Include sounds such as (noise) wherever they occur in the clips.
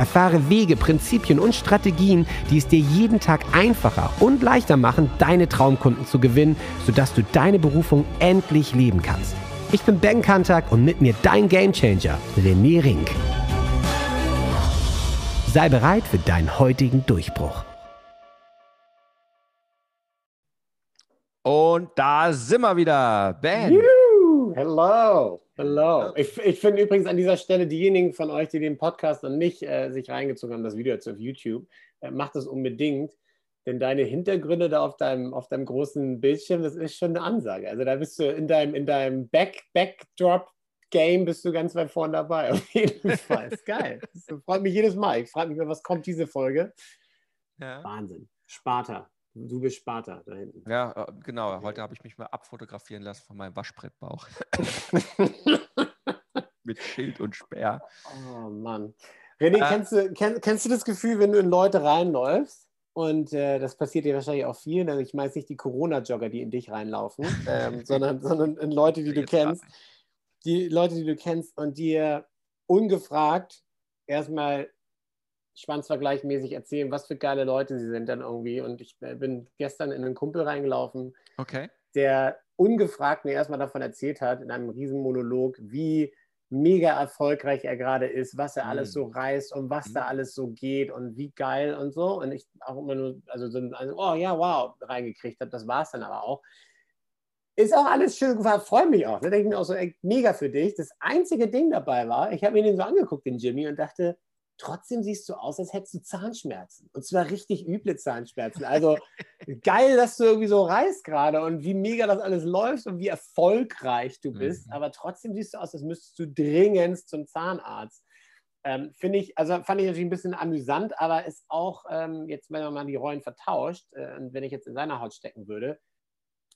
Erfahre Wege, Prinzipien und Strategien, die es dir jeden Tag einfacher und leichter machen, deine Traumkunden zu gewinnen, sodass du deine Berufung endlich leben kannst. Ich bin Ben Kantak und mit mir dein Gamechanger, René Rink. Sei bereit für deinen heutigen Durchbruch. Und da sind wir wieder. Ben. Hello, hello. Ich, ich finde übrigens an dieser Stelle diejenigen von euch, die den Podcast und nicht äh, sich reingezogen haben, das Video jetzt auf YouTube, äh, macht das unbedingt. Denn deine Hintergründe da auf deinem, auf deinem großen Bildschirm, das ist schon eine Ansage. Also da bist du in deinem, in deinem Back, Backdrop Game bist du ganz weit vorne dabei. Auf jeden (laughs) Fall. Ist geil. Das freut mich jedes Mal. Ich frage mich, was kommt diese Folge? Ja. Wahnsinn. Sparta. Du bist Sparta da hinten. Ja, äh, genau. Heute habe ich mich mal abfotografieren lassen von meinem Waschbrettbauch. (laughs) Mit Schild und Speer. Oh Mann. René, äh, kennst, du, kenn, kennst du das Gefühl, wenn du in Leute reinläufst? Und äh, das passiert dir wahrscheinlich auch vielen. Also ich meine nicht die Corona-Jogger, die in dich reinlaufen, ähm, (laughs) sondern, sondern in Leute, die du kennst die Leute, die du kennst und dir ungefragt erstmal schwanzvergleichmäßig erzählen, was für geile Leute sie sind dann irgendwie. Und ich äh, bin gestern in einen Kumpel reingelaufen, okay. der ungefragt mir erstmal davon erzählt hat, in einem Riesenmonolog, wie mega erfolgreich er gerade ist, was er mm. alles so reißt und was mm. da alles so geht und wie geil und so. Und ich auch immer nur, also so ein, also, oh ja, wow, reingekriegt habe. Das war es dann aber auch. Ist auch alles schön, freue mich auch. Da ne? denke ich mir auch so, ey, mega für dich. Das einzige Ding dabei war, ich habe mir den so angeguckt, den Jimmy, und dachte, trotzdem siehst du aus, als hättest du Zahnschmerzen. Und zwar richtig üble Zahnschmerzen. Also (laughs) geil, dass du irgendwie so reist gerade und wie mega das alles läuft und wie erfolgreich du bist. Mhm. Aber trotzdem siehst du aus, als müsstest du dringend zum Zahnarzt. Ähm, Finde ich, also fand ich natürlich ein bisschen amüsant, aber ist auch ähm, jetzt, wenn man mal die Rollen vertauscht äh, und wenn ich jetzt in seiner Haut stecken würde,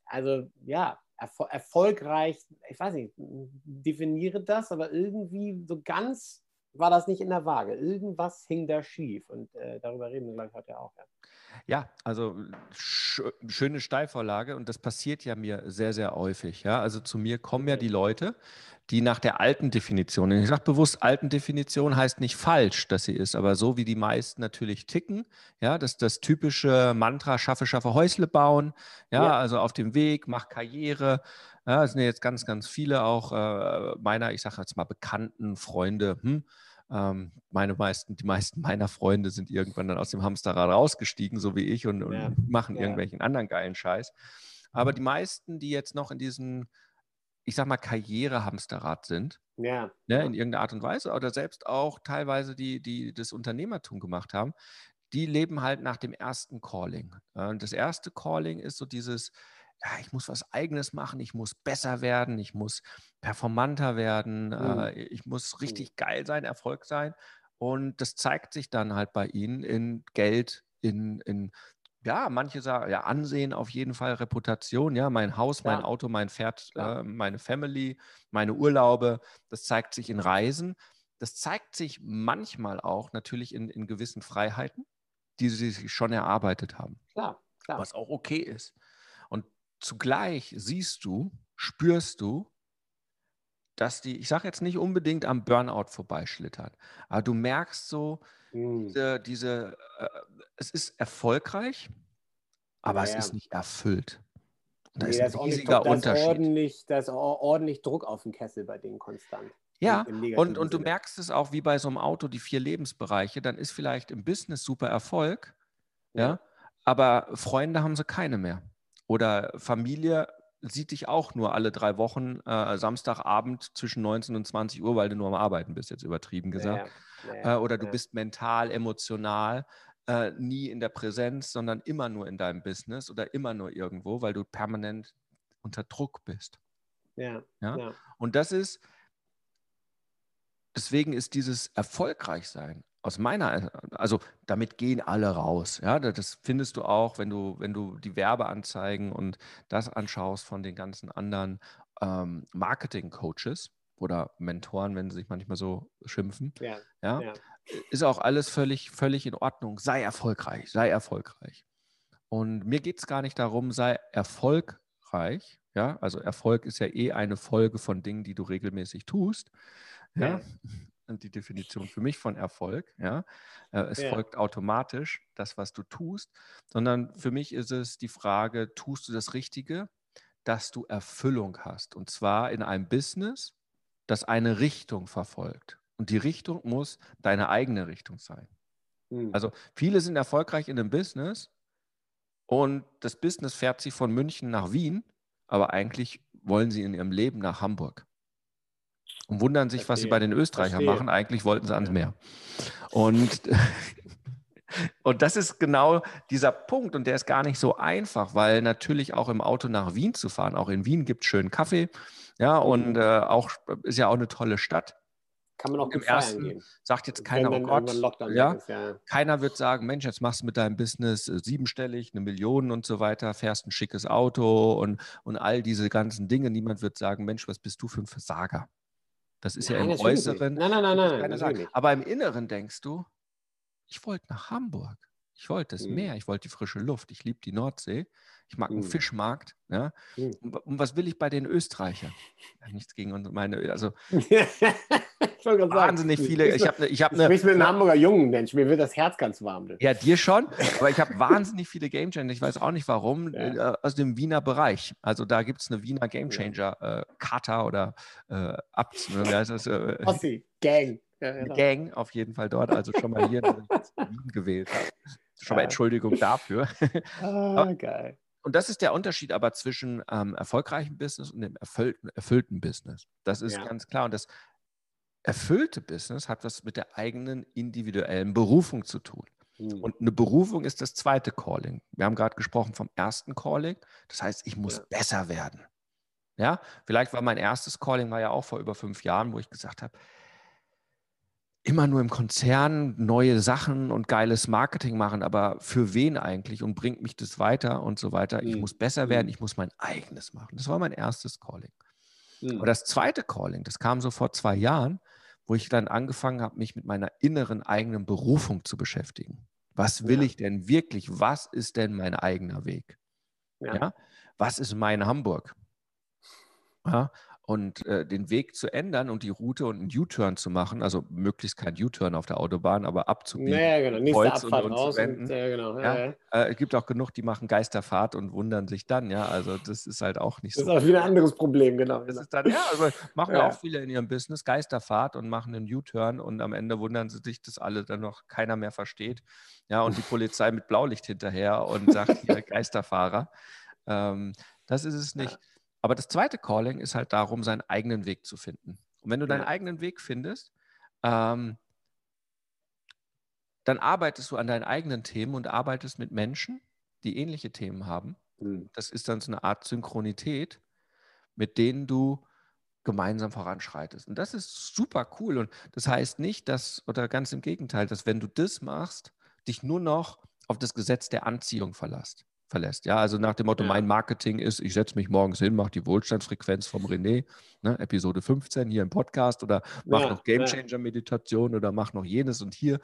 also ja, erfol erfolgreich, ich weiß nicht, definiere das, aber irgendwie so ganz war das nicht in der Waage. Irgendwas hing da schief und äh, darüber reden wir gleich heute auch. Ja. Ja, also sch schöne Steilvorlage und das passiert ja mir sehr, sehr häufig. Ja, also zu mir kommen ja die Leute, die nach der alten Definition, ich sage bewusst, alten Definition heißt nicht falsch, dass sie ist, aber so wie die meisten natürlich ticken, ja, das das typische Mantra, schaffe, schaffe, Häusle bauen, ja, ja. also auf dem Weg, mach Karriere, ja, es sind jetzt ganz, ganz viele auch äh, meiner, ich sage jetzt mal, bekannten Freunde, hm, ähm, meine meisten, die meisten meiner Freunde sind irgendwann dann aus dem Hamsterrad rausgestiegen, so wie ich, und, und ja. machen irgendwelchen anderen geilen Scheiß. Aber die meisten, die jetzt noch in diesem, ich sag mal, Karriere-Hamsterrad sind, ja. Ne, in irgendeiner Art und Weise, oder selbst auch teilweise die, die das Unternehmertum gemacht haben, die leben halt nach dem ersten Calling. Und das erste Calling ist so dieses, ja, ich muss was Eigenes machen, ich muss besser werden, ich muss performanter werden, mhm. äh, ich muss mhm. richtig geil sein, Erfolg sein. Und das zeigt sich dann halt bei ihnen in Geld, in, in ja, manche sagen, ja, Ansehen auf jeden Fall, Reputation, ja, mein Haus, Klar. mein Auto, mein Pferd, äh, meine Family, meine Urlaube, das zeigt sich in Reisen. Das zeigt sich manchmal auch natürlich in, in gewissen Freiheiten, die sie sich schon erarbeitet haben. Klar, klar. Was auch okay ist. Und zugleich siehst du, spürst du, dass die, ich sage jetzt nicht unbedingt am Burnout vorbeischlittern, aber du merkst so, mhm. diese, diese äh, es ist erfolgreich, aber ja, es ist nicht erfüllt. da nee, ist ein riesiger Druck, Unterschied. Da ist, ordentlich, da ist ordentlich Druck auf dem Kessel bei denen konstant. Ja, und, und du merkst es auch wie bei so einem Auto, die vier Lebensbereiche, dann ist vielleicht im Business super Erfolg, ja, ja aber Freunde haben sie keine mehr. Oder Familie sieht dich auch nur alle drei Wochen äh, Samstagabend zwischen 19 und 20 Uhr, weil du nur am Arbeiten bist, jetzt übertrieben gesagt. Ja, ja, äh, oder du bist mental, emotional äh, nie in der Präsenz, sondern immer nur in deinem Business oder immer nur irgendwo, weil du permanent unter Druck bist. Ja. ja? Und das ist, deswegen ist dieses Erfolgreichsein aus meiner, also damit gehen alle raus. Ja, das findest du auch, wenn du, wenn du die Werbeanzeigen und das anschaust von den ganzen anderen ähm, Marketing-Coaches oder Mentoren, wenn sie sich manchmal so schimpfen. Ja, ja, ja. Ist auch alles völlig, völlig in Ordnung. Sei erfolgreich, sei erfolgreich. Und mir geht es gar nicht darum, sei erfolgreich. Ja, also Erfolg ist ja eh eine Folge von Dingen, die du regelmäßig tust. Ja, und die Definition für mich von Erfolg. Ja, äh, es ja. folgt automatisch das, was du tust, sondern für mich ist es die Frage: Tust du das Richtige, dass du Erfüllung hast? Und zwar in einem Business, das eine Richtung verfolgt. Und die Richtung muss deine eigene Richtung sein. Mhm. Also viele sind erfolgreich in einem Business und das Business fährt sie von München nach Wien, aber eigentlich wollen sie in ihrem Leben nach Hamburg und wundern sich, was sie bei den Österreichern Verstehe. machen. Eigentlich wollten sie ans Meer. Und, (laughs) und das ist genau dieser Punkt und der ist gar nicht so einfach, weil natürlich auch im Auto nach Wien zu fahren, auch in Wien gibt es schönen Kaffee, ja, und mhm. äh, auch ist ja auch eine tolle Stadt. Kann man auch Im ersten gehen. sagt jetzt keiner, oh Gott, ja, ist, ja, keiner wird sagen, Mensch, jetzt machst du mit deinem Business äh, siebenstellig, eine Million und so weiter, fährst ein schickes Auto und, und all diese ganzen Dinge. Niemand wird sagen, Mensch, was bist du für ein Versager? Das ist nein, ja im Äußeren. Nein, nein, nein, nein. Aber im Inneren denkst du, ich wollte nach Hamburg. Ich wollte das mhm. Meer, ich wollte die frische Luft, ich liebe die Nordsee, ich mag mhm. einen Fischmarkt. Ja? Mhm. Und, und, was will ich bei den Österreichern? Ja, nichts gegen meine, also (laughs) wahnsinnig sagen, viele. Ich habe ich hab eine. Ich mit einem Hamburger Jungen, Mensch, mir wird das Herz ganz warm. Ja, dir schon, aber ich habe wahnsinnig viele Game Changer. Ich weiß auch nicht warum, (laughs) ja. äh, aus dem Wiener Bereich. Also da gibt es eine Wiener Game Changer, äh, Kata oder äh, Abt, ne? wie heißt das? Äh, Ossi, Gang. Ja, (laughs) genau. Gang auf jeden Fall dort, also schon mal hier, dass ich jetzt Wien gewählt habe. Schon mal Entschuldigung dafür. (laughs) Ah, geil. Und das ist der Unterschied aber zwischen ähm, erfolgreichem Business und dem erfüllten, erfüllten Business. Das ist ja. ganz klar. Und das erfüllte Business hat was mit der eigenen individuellen Berufung zu tun. Mhm. Und eine Berufung ist das zweite Calling. Wir haben gerade gesprochen vom ersten Calling. Das heißt, ich muss ja. besser werden. Ja, vielleicht war mein erstes Calling war ja auch vor über fünf Jahren, wo ich gesagt habe, immer nur im Konzern neue Sachen und geiles Marketing machen, aber für wen eigentlich und bringt mich das weiter und so weiter. Ich mhm. muss besser werden, mhm. ich muss mein eigenes machen. Das war mein erstes Calling. Mhm. Aber das zweite Calling, das kam so vor zwei Jahren, wo ich dann angefangen habe, mich mit meiner inneren eigenen Berufung zu beschäftigen. Was will ja. ich denn wirklich? Was ist denn mein eigener Weg? Ja. ja? Was ist mein Hamburg? Ja? Und äh, den Weg zu ändern und die Route und einen U-Turn zu machen, also möglichst kein U-Turn auf der Autobahn, aber abzubiegen. Ja, genau. Nächste Abfahrt und, und raus. Und, ja, genau. Ja, ja. Äh, es gibt auch genug, die machen Geisterfahrt und wundern sich dann, ja. Also das ist halt auch nicht das so. Das ist auch wieder ein anderes Problem, genau. Das ist dann, ja, also machen (laughs) ja auch viele in ihrem Business Geisterfahrt und machen einen U-Turn und am Ende wundern sie sich, dass alle dann noch keiner mehr versteht. Ja, und die (laughs) Polizei mit Blaulicht hinterher und sagt hier Geisterfahrer. Ähm, das ist es nicht. Aber das zweite Calling ist halt darum, seinen eigenen Weg zu finden. Und wenn du deinen eigenen Weg findest, ähm, dann arbeitest du an deinen eigenen Themen und arbeitest mit Menschen, die ähnliche Themen haben. Mhm. Das ist dann so eine Art Synchronität, mit denen du gemeinsam voranschreitest. Und das ist super cool. Und das heißt nicht, dass, oder ganz im Gegenteil, dass wenn du das machst, dich nur noch auf das Gesetz der Anziehung verlässt verlässt. Ja, also nach dem Motto, ja. mein Marketing ist, ich setze mich morgens hin, mache die Wohlstandsfrequenz vom René, ne, Episode 15 hier im Podcast oder mache ja, noch Game Changer Meditation oder mache noch jenes und hier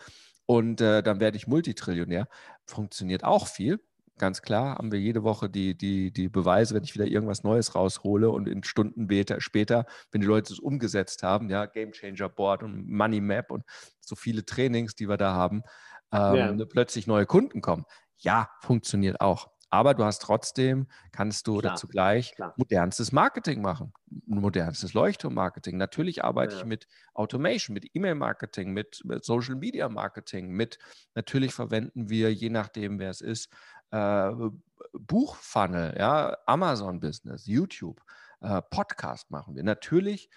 und äh, dann werde ich Multitrillionär. Funktioniert auch viel. Ganz klar haben wir jede Woche die, die, die Beweise, wenn ich wieder irgendwas Neues raushole und in Stunden später, wenn die Leute es umgesetzt haben, ja, Game Changer Board und Money Map und so viele Trainings, die wir da haben, ähm, ja. plötzlich neue Kunden kommen. Ja, funktioniert auch. Aber du hast trotzdem, kannst du klar, zugleich klar. modernstes Marketing machen, modernstes Leuchtturmmarketing. Natürlich arbeite ja. ich mit Automation, mit E-Mail-Marketing, mit, mit Social-Media-Marketing, mit, natürlich verwenden wir, je nachdem, wer es ist, äh, Buchfunnel, ja, Amazon-Business, YouTube, äh, Podcast machen wir. Natürlich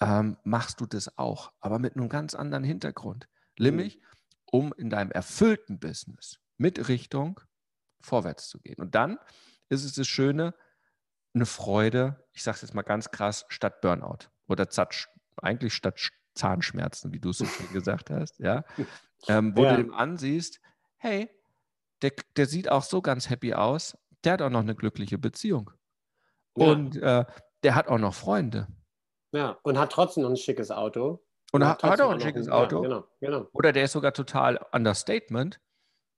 ähm, machst du das auch, aber mit einem ganz anderen Hintergrund. Nämlich, mhm. um in deinem erfüllten Business mit Richtung vorwärts zu gehen. Und dann ist es das Schöne, eine Freude, ich sage es jetzt mal ganz krass, statt Burnout oder eigentlich statt Zahnschmerzen, wie du es so schön (laughs) gesagt hast, ja, ähm, wo ja. du dem ansiehst, hey, der, der sieht auch so ganz happy aus, der hat auch noch eine glückliche Beziehung. Ja. Und äh, der hat auch noch Freunde. Ja, und hat trotzdem noch ein schickes Auto. Und, und hat, hat auch ein schickes Auto. Ja, genau, genau. Oder der ist sogar total Understatement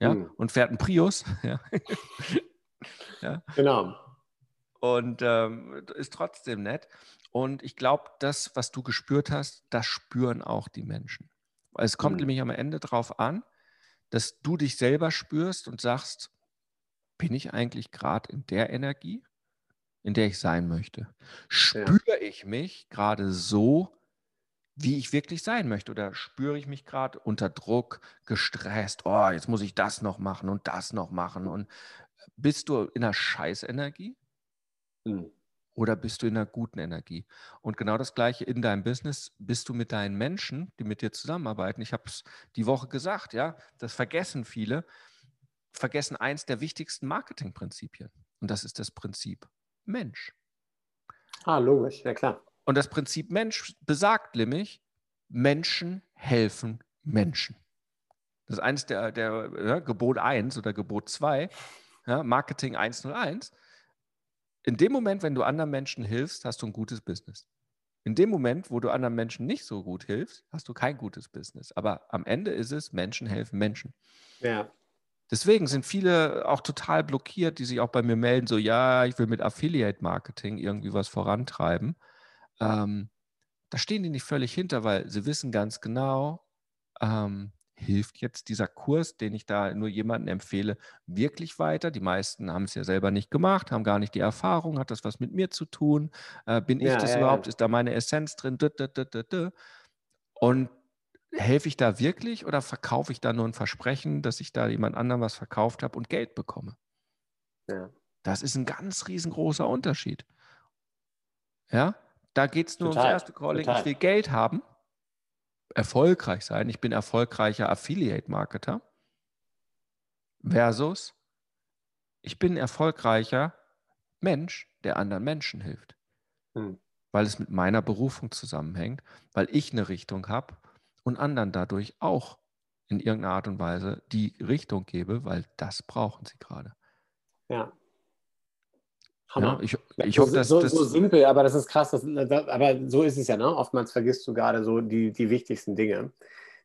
ja, hm. und fährt einen Prius. (laughs) Ja. ja. Genau. Und ähm, ist trotzdem nett. Und ich glaube, das, was du gespürt hast, das spüren auch die Menschen. Es kommt hm. nämlich am Ende darauf an, dass du dich selber spürst und sagst, bin ich eigentlich gerade in der Energie, in der ich sein möchte? Spüre ja. ich mich gerade so, wie ich wirklich sein möchte? Oder spüre ich mich gerade unter Druck, gestresst? Oh, jetzt muss ich das noch machen und das noch machen. Und bist du in einer Scheißenergie? Hm. Oder bist du in einer guten Energie? Und genau das Gleiche in deinem Business. Bist du mit deinen Menschen, die mit dir zusammenarbeiten? Ich habe es die Woche gesagt, ja, das vergessen viele, vergessen eins der wichtigsten Marketingprinzipien. Und das ist das Prinzip Mensch. Ah, logisch, ja klar. Und das Prinzip Mensch besagt nämlich, Menschen helfen Menschen. Das ist eines der, der ja, Gebot 1 oder Gebot 2, ja, Marketing 101. In dem Moment, wenn du anderen Menschen hilfst, hast du ein gutes Business. In dem Moment, wo du anderen Menschen nicht so gut hilfst, hast du kein gutes Business. Aber am Ende ist es, Menschen helfen Menschen. Ja. Deswegen sind viele auch total blockiert, die sich auch bei mir melden, so, ja, ich will mit Affiliate-Marketing irgendwie was vorantreiben. Ähm, da stehen die nicht völlig hinter, weil sie wissen ganz genau, ähm, hilft jetzt dieser Kurs, den ich da nur jemandem empfehle, wirklich weiter? Die meisten haben es ja selber nicht gemacht, haben gar nicht die Erfahrung, hat das was mit mir zu tun? Äh, bin ja, ich das ja, überhaupt? Ja. Ist da meine Essenz drin? Und helfe ich da wirklich oder verkaufe ich da nur ein Versprechen, dass ich da jemand anderem was verkauft habe und Geld bekomme? Das ist ein ganz riesengroßer Unterschied. Ja, da geht es nur total, ums erste Calling. Total. Ich will Geld haben, erfolgreich sein. Ich bin erfolgreicher Affiliate-Marketer. Versus, ich bin erfolgreicher Mensch, der anderen Menschen hilft. Hm. Weil es mit meiner Berufung zusammenhängt, weil ich eine Richtung habe und anderen dadurch auch in irgendeiner Art und Weise die Richtung gebe, weil das brauchen sie gerade. Ja. Hammer. Ja, ich, ich hoffe, dass, so, das so simpel, aber das ist krass. Das, aber so ist es ja, ne? Oftmals vergisst du gerade so die, die wichtigsten Dinge,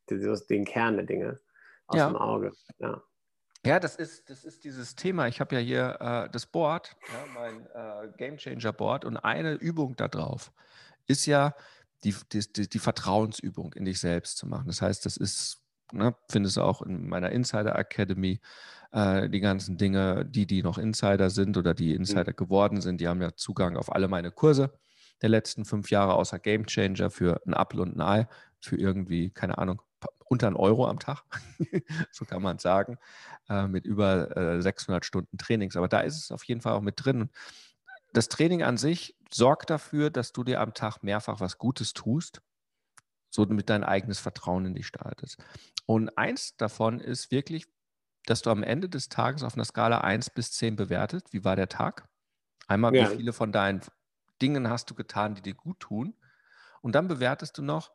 die, den Kern der Dinge aus ja. dem Auge. Ja. Ja, das ist, das ist dieses Thema. Ich habe ja hier äh, das Board, ja, mein äh, Game Changer Board, und eine Übung da drauf ist ja, die, die, die Vertrauensübung in dich selbst zu machen. Das heißt, das ist, ne, findest du auch in meiner Insider Academy, äh, die ganzen Dinge, die, die noch Insider sind oder die mhm. Insider mhm. geworden sind, die haben ja Zugang auf alle meine Kurse der letzten fünf Jahre, außer Game Changer für ein Apple und ein Ei, für irgendwie, keine Ahnung, unter ein Euro am Tag, (laughs) so kann man sagen, äh, mit über äh, 600 Stunden Trainings. Aber da ist es auf jeden Fall auch mit drin das Training an sich sorgt dafür, dass du dir am Tag mehrfach was Gutes tust, so mit dein eigenes Vertrauen in dich startest. Und eins davon ist wirklich, dass du am Ende des Tages auf einer Skala 1 bis 10 bewertest, wie war der Tag? Einmal, ja. wie viele von deinen Dingen hast du getan, die dir gut tun? Und dann bewertest du noch,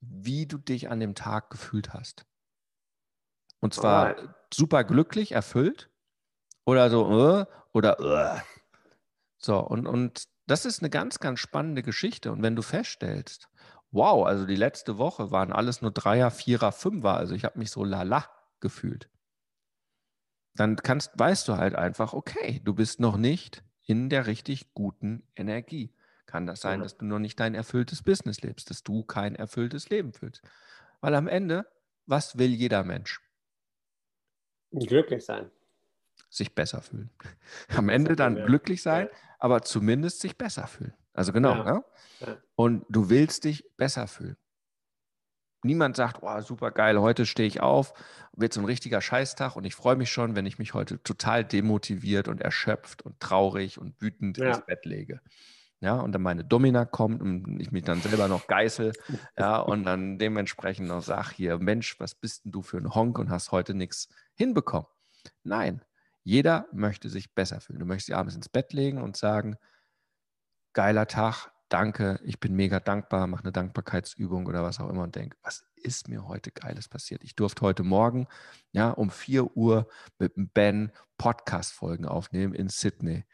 wie du dich an dem Tag gefühlt hast. Und zwar Alright. super glücklich, erfüllt oder so, äh, oder äh, so, und, und das ist eine ganz, ganz spannende Geschichte. Und wenn du feststellst, wow, also die letzte Woche waren alles nur Dreier, Vierer, Fünfer, also ich habe mich so lala gefühlt, dann kannst, weißt du halt einfach, okay, du bist noch nicht in der richtig guten Energie. Kann das sein, dass du noch nicht dein erfülltes Business lebst, dass du kein erfülltes Leben fühlst? Weil am Ende, was will jeder Mensch? Glücklich sein sich besser fühlen. (laughs) Am Ende dann glücklich sein, aber zumindest sich besser fühlen. Also genau. Ja. Ne? Und du willst dich besser fühlen. Niemand sagt, oh, super geil, heute stehe ich auf, wird so ein richtiger Scheißtag und ich freue mich schon, wenn ich mich heute total demotiviert und erschöpft und traurig und wütend ins Bett lege. Ja, und dann meine Domina kommt und ich mich dann selber noch geißel, ja, und dann dementsprechend noch sage hier, Mensch, was bist denn du für ein Honk und hast heute nichts hinbekommen? Nein, jeder möchte sich besser fühlen. Du möchtest dich abends ins Bett legen und sagen, geiler Tag, danke, ich bin mega dankbar, mache eine Dankbarkeitsübung oder was auch immer und denke, was ist mir heute Geiles passiert? Ich durfte heute Morgen ja, um 4 Uhr mit dem Ben Podcast-Folgen aufnehmen in Sydney.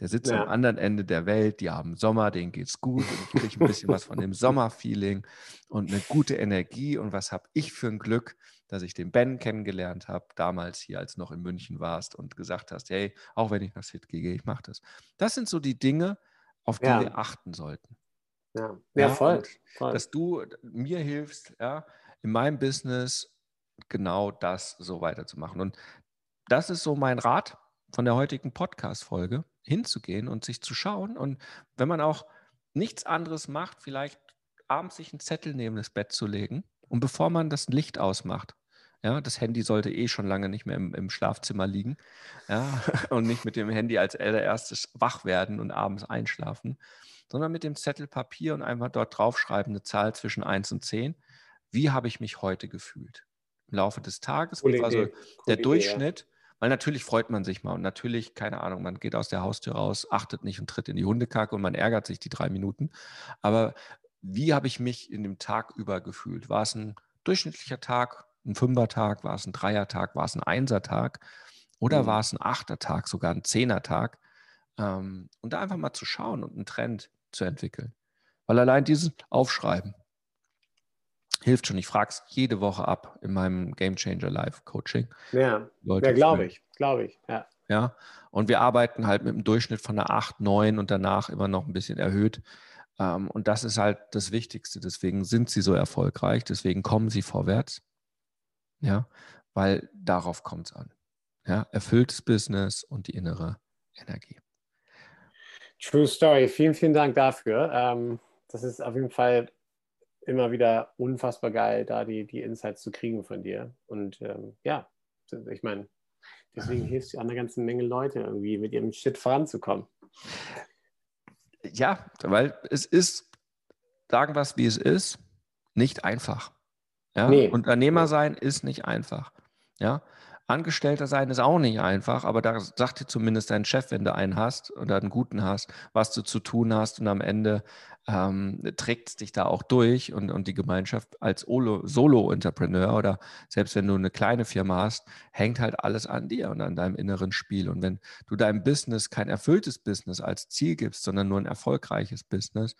Der sitzt ja. am anderen Ende der Welt, die haben Sommer, denen geht's gut und ich kriege ein bisschen was von dem (laughs) Sommerfeeling und eine gute Energie. Und was habe ich für ein Glück, dass ich den Ben kennengelernt habe, damals hier, als noch in München warst und gesagt hast, hey, auch wenn ich nach Sydney gehe, ich mache das. Das sind so die Dinge, auf die ja. wir achten sollten. Ja, ja, voll, voll. Dass du mir hilfst, ja, in meinem Business genau das so weiterzumachen. Und das ist so mein Rat von der heutigen Podcast-Folge, hinzugehen und sich zu schauen. Und wenn man auch nichts anderes macht, vielleicht abends sich einen Zettel neben das Bett zu legen und bevor man das Licht ausmacht, ja, das Handy sollte eh schon lange nicht mehr im, im Schlafzimmer liegen. Ja, (laughs) und nicht mit dem Handy als allererstes wach werden und abends einschlafen, sondern mit dem Zettel Papier und einfach dort draufschreiben, eine Zahl zwischen 1 und 10. Wie habe ich mich heute gefühlt? Im Laufe des Tages, Coole also Idee. der Idee, Durchschnitt, ja. weil natürlich freut man sich mal und natürlich, keine Ahnung, man geht aus der Haustür raus, achtet nicht und tritt in die Hundekacke und man ärgert sich die drei Minuten. Aber wie habe ich mich in dem Tag über gefühlt? War es ein durchschnittlicher Tag? Ein Fünfertag, war es ein Dreiertag, war es ein Einsertag oder mhm. war es ein Achtertag, sogar ein Zehnertag? Ähm, und da einfach mal zu schauen und einen Trend zu entwickeln. Weil allein dieses Aufschreiben hilft schon. Ich frage es jede Woche ab in meinem Game Changer Live Coaching. Ja, ja glaube ich, glaube ich, ja. Ja, und wir arbeiten halt mit einem Durchschnitt von einer 8, 9 und danach immer noch ein bisschen erhöht. Ähm, und das ist halt das Wichtigste. Deswegen sind sie so erfolgreich, deswegen kommen sie vorwärts. Ja, weil darauf kommt es an. Ja, erfülltes Business und die innere Energie. True Story. Vielen, vielen Dank dafür. Ähm, das ist auf jeden Fall immer wieder unfassbar geil, da die, die Insights zu kriegen von dir. Und ähm, ja, ich meine, deswegen hilfst du einer ganzen Menge Leute irgendwie mit ihrem Shit voranzukommen. Ja, weil es ist, sagen wir es wie es ist, nicht einfach. Ja? Nee. Unternehmer sein ist nicht einfach. Ja? Angestellter sein ist auch nicht einfach, aber da sagt dir zumindest dein Chef, wenn du einen hast oder einen guten hast, was du zu tun hast und am Ende ähm, trägt es dich da auch durch und, und die Gemeinschaft als Solo-Entrepreneur oder selbst wenn du eine kleine Firma hast, hängt halt alles an dir und an deinem inneren Spiel. Und wenn du deinem Business kein erfülltes Business als Ziel gibst, sondern nur ein erfolgreiches Business,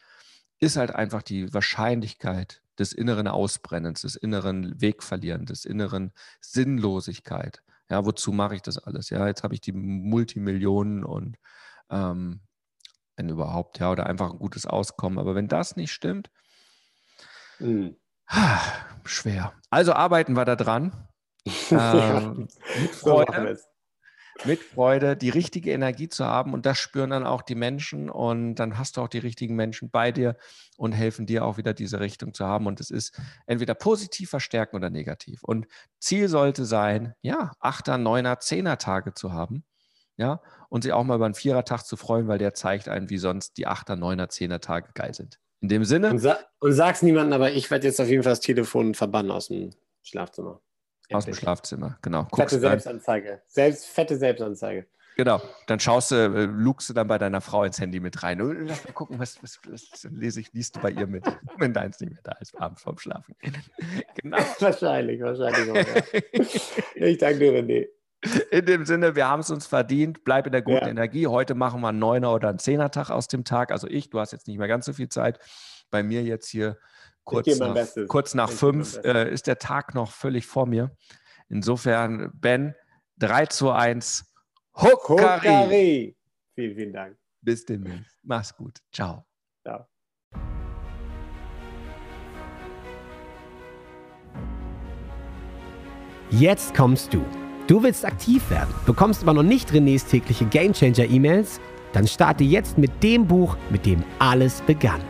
ist halt einfach die Wahrscheinlichkeit des inneren Ausbrennens, des inneren Wegverlierens, des inneren Sinnlosigkeit. Ja, wozu mache ich das alles? Ja, jetzt habe ich die Multimillionen und ähm, wenn überhaupt, ja, oder einfach ein gutes Auskommen. Aber wenn das nicht stimmt, mhm. schwer. Also arbeiten wir da dran. (laughs) ähm, mit Freude mit Freude die richtige Energie zu haben und das spüren dann auch die Menschen und dann hast du auch die richtigen Menschen bei dir und helfen dir auch wieder diese Richtung zu haben und es ist entweder positiv verstärken oder negativ und Ziel sollte sein, ja, Achter, Neuner, Zehner Tage zu haben, ja, und sich auch mal über einen Vierer-Tag zu freuen, weil der zeigt einen, wie sonst die Achter, Neuner, Zehner Tage geil sind. In dem Sinne. Und, sa und sag's niemandem, aber ich werde jetzt auf jeden Fall das Telefon verbannen aus dem Schlafzimmer. Aus dem Schlafzimmer, genau. Guckst fette Selbstanzeige. Selbst, fette Selbstanzeige. Genau. Dann schaust du, äh, lugst du dann bei deiner Frau ins Handy mit rein. Lass mal gucken, was, was, was lese ich, liest du bei ihr mit, (laughs) wenn deins nicht mehr da ist, abends vorm Schlafen. (laughs) genau. wahrscheinlich, wahrscheinlich. Auch, ja. (laughs) ich danke dir, René. In dem Sinne, wir haben es uns verdient. Bleib in der guten ja. Energie. Heute machen wir einen Neuner oder einen Zehner-Tag aus dem Tag. Also ich, du hast jetzt nicht mehr ganz so viel Zeit. Bei mir jetzt hier kurz nach, kurz nach fünf äh, ist der Tag noch völlig vor mir. Insofern, Ben, 3 zu 1. Hokari. Vielen, vielen Dank. Bis demnächst. Mach's gut. Ciao. Ciao. Jetzt kommst du. Du willst aktiv werden, bekommst aber noch nicht Renés tägliche Gamechanger E-Mails? Dann starte jetzt mit dem Buch, mit dem alles begann.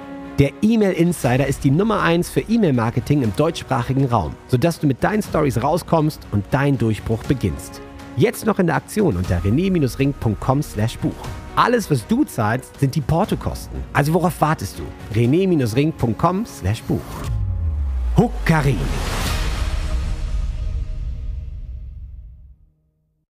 Der E-Mail Insider ist die Nummer 1 für E-Mail-Marketing im deutschsprachigen Raum, sodass du mit deinen Stories rauskommst und dein Durchbruch beginnst. Jetzt noch in der Aktion unter rené-ring.com/buch. Alles, was du zahlst, sind die Portokosten. Also worauf wartest du? rené-ring.com/buch. Huckari.